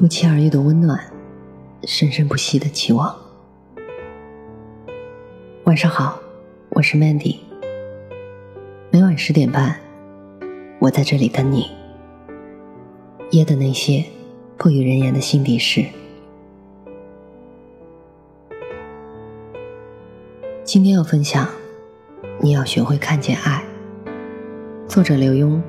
不期而遇的温暖，生生不息的期望。晚上好，我是 Mandy。每晚十点半，我在这里等你。夜的那些不与人言的心底事。今天要分享，你要学会看见爱。作者刘墉。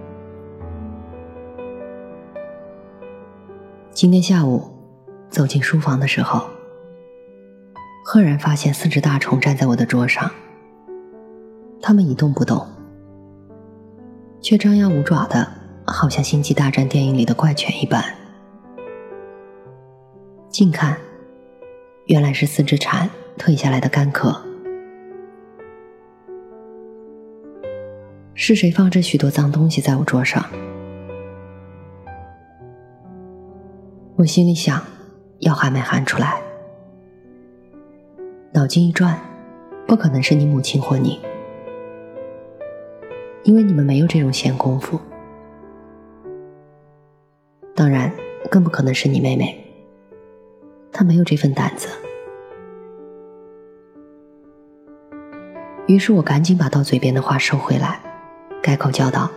今天下午走进书房的时候，赫然发现四只大虫站在我的桌上。它们一动不动，却张牙舞爪的，好像《星际大战》电影里的怪犬一般。近看，原来是四只蝉蜕下来的干壳。是谁放着许多脏东西在我桌上？我心里想，要喊没喊出来。脑筋一转，不可能是你母亲或你，因为你们没有这种闲工夫。当然，更不可能是你妹妹，她没有这份胆子。于是我赶紧把到嘴边的话收回来，改口叫道：“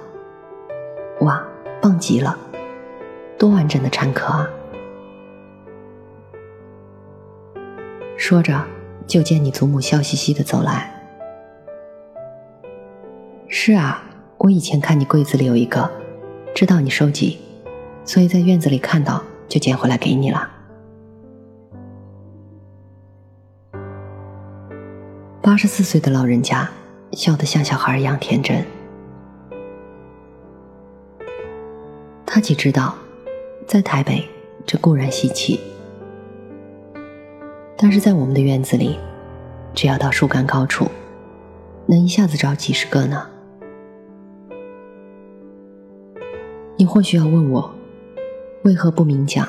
哇，棒极了，多完整的产壳啊！”说着，就见你祖母笑嘻嘻的走来。是啊，我以前看你柜子里有一个，知道你收集，所以在院子里看到就捡回来给你了。八十四岁的老人家笑得像小孩一样天真。他岂知道，在台北这固然稀奇。但是在我们的院子里，只要到树干高处，能一下子找几十个呢。你或许要问我，为何不明讲？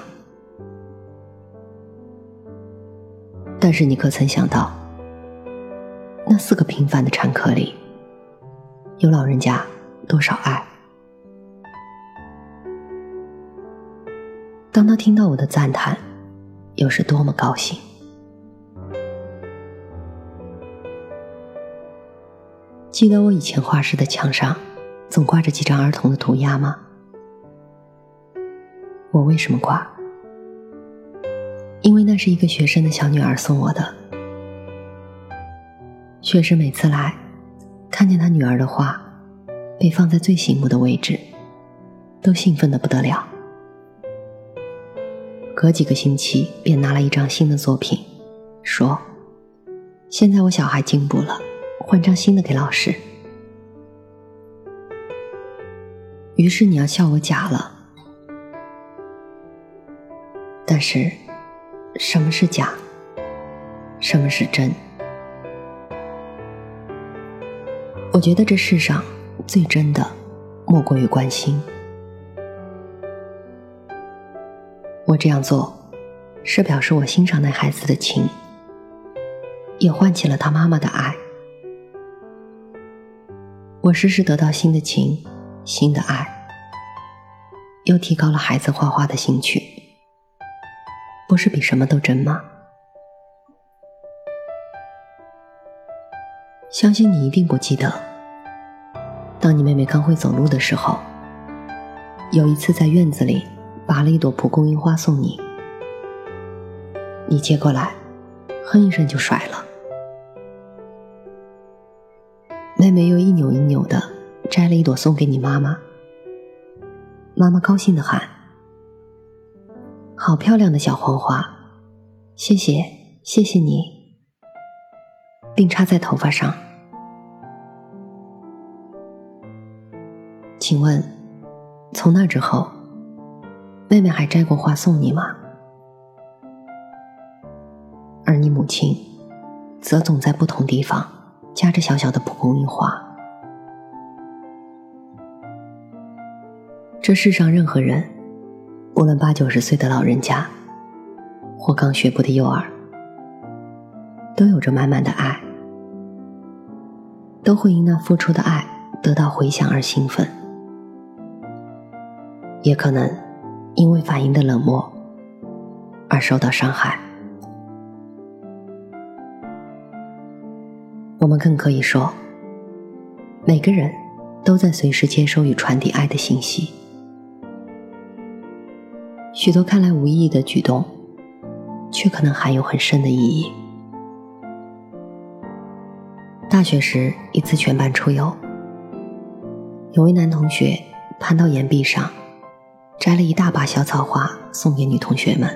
但是你可曾想到，那四个平凡的产壳里，有老人家多少爱？当他听到我的赞叹，又是多么高兴！记得我以前画室的墙上，总挂着几张儿童的涂鸦吗？我为什么挂？因为那是一个学生的小女儿送我的。学生每次来，看见他女儿的画被放在最醒目的位置，都兴奋的不得了。隔几个星期便拿了一张新的作品，说：“现在我小孩进步了。”换张新的给老师。于是你要笑我假了，但是什么是假？什么是真？我觉得这世上最真的，莫过于关心。我这样做，是表示我欣赏那孩子的情，也唤起了他妈妈的爱。我时时得到新的情，新的爱，又提高了孩子画画的兴趣，不是比什么都真吗？相信你一定不记得，当你妹妹刚会走路的时候，有一次在院子里拔了一朵蒲公英花送你，你接过来，哼一声就甩了。妹妹又一扭一扭的摘了一朵送给你妈妈，妈妈高兴的喊：“好漂亮的小黄花，谢谢谢谢你，并插在头发上。”请问，从那之后，妹妹还摘过花送你吗？而你母亲，则总在不同地方。夹着小小的蒲公英花。这世上任何人，无论八九十岁的老人家，或刚学步的幼儿，都有着满满的爱，都会因那付出的爱得到回响而兴奋，也可能因为反应的冷漠而受到伤害。我们更可以说，每个人都在随时接收与传递爱的信息。许多看来无意义的举动，却可能含有很深的意义。大学时一次全班出游，有位男同学攀到岩壁上，摘了一大把小草花送给女同学们。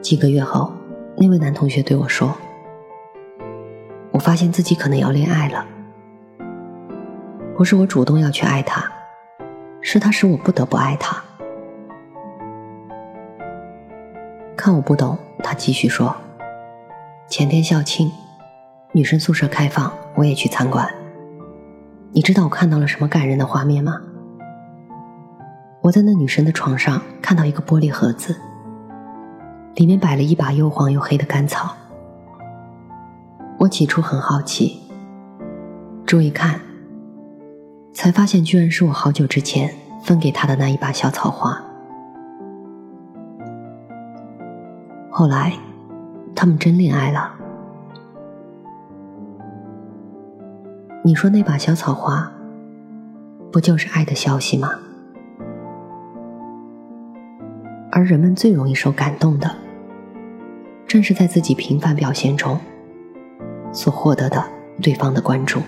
几个月后，那位男同学对我说。我发现自己可能要恋爱了，不是我主动要去爱他，是他使我不得不爱他。看我不懂，他继续说：“前天校庆，女生宿舍开放，我也去参观。你知道我看到了什么感人的画面吗？我在那女生的床上看到一个玻璃盒子，里面摆了一把又黄又黑的干草。”我起初很好奇，注意看，才发现居然是我好久之前分给他的那一把小草花。后来，他们真恋爱了。你说那把小草花，不就是爱的消息吗？而人们最容易受感动的，正是在自己平凡表现中。所获得的对方的关注，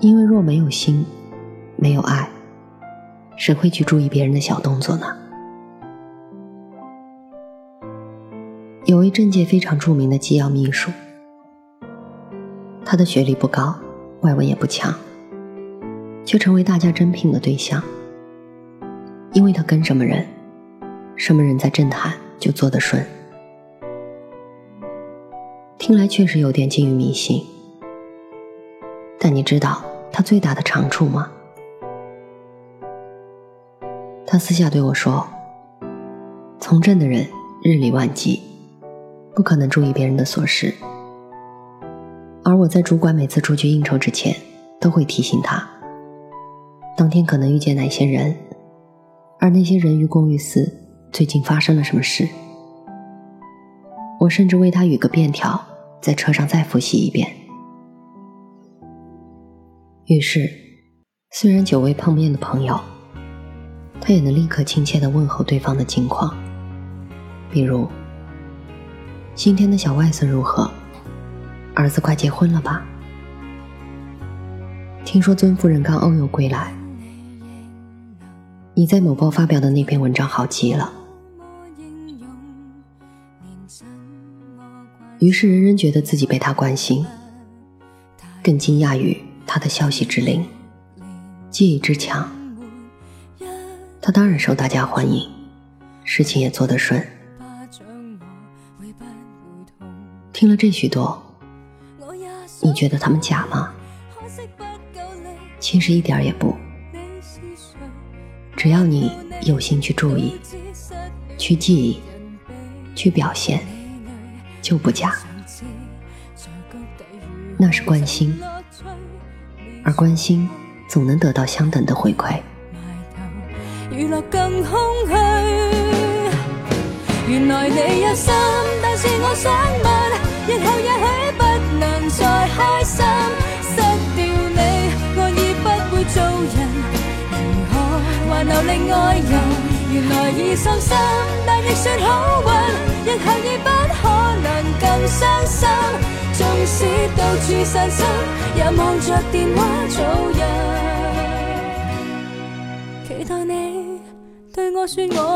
因为若没有心，没有爱，谁会去注意别人的小动作呢？有位政界非常著名的机要秘书，他的学历不高，外文也不强，却成为大家争聘的对象，因为他跟什么人，什么人在政坛就做得顺。听来确实有点近于迷信，但你知道他最大的长处吗？他私下对我说：“从政的人日理万机，不可能注意别人的琐事。而我在主管每次出去应酬之前，都会提醒他，当天可能遇见哪些人，而那些人于公于私，最近发生了什么事。我甚至为他语个便条。”在车上再复习一遍。于是，虽然久未碰面的朋友，他也能立刻亲切的问候对方的近况。比如，今天的小外孙如何？儿子快结婚了吧？听说尊夫人刚欧游归来，你在某报发表的那篇文章好极了。于是人人觉得自己被他关心，更惊讶于他的消息之灵，记忆之强。他当然受大家欢迎，事情也做得顺。听了这许多，你觉得他们假吗？其实一点也不。只要你有心去注意，去记忆，去表现。就不假，那是关心，而关心总能得到相等的回馈。原来你有心，但是我想问，日后也许不能再开心。失掉你，我已不会做人，如何还留另爱人？原来已伤心，但亦算好运，日后已不可能更伤心。纵使到处散心，也望着电话早人。期待你对我说，我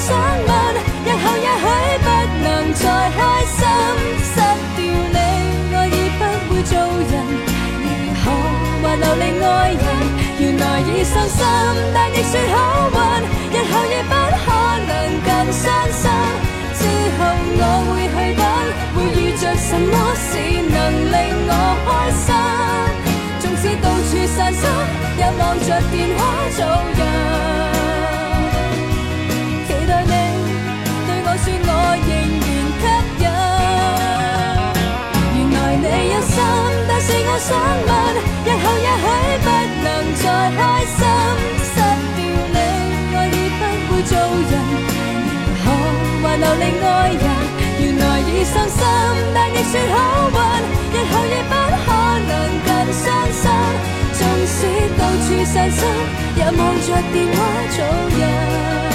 想问，日后也许不能再开心。失掉你，我已不会做人。如何还留恋爱人？原来已伤心，但亦算好运。日后亦不可能更伤心。之后我会去等，会遇着什么事能令我开心？纵使到处散心，也望着电话做人。想问，日后也许不能再开心。失掉你，我已不会做人。如何还留恋爱人？原来已伤心，但亦算好运。日后亦不可能更伤心。纵使到处散心，也望着电话做人。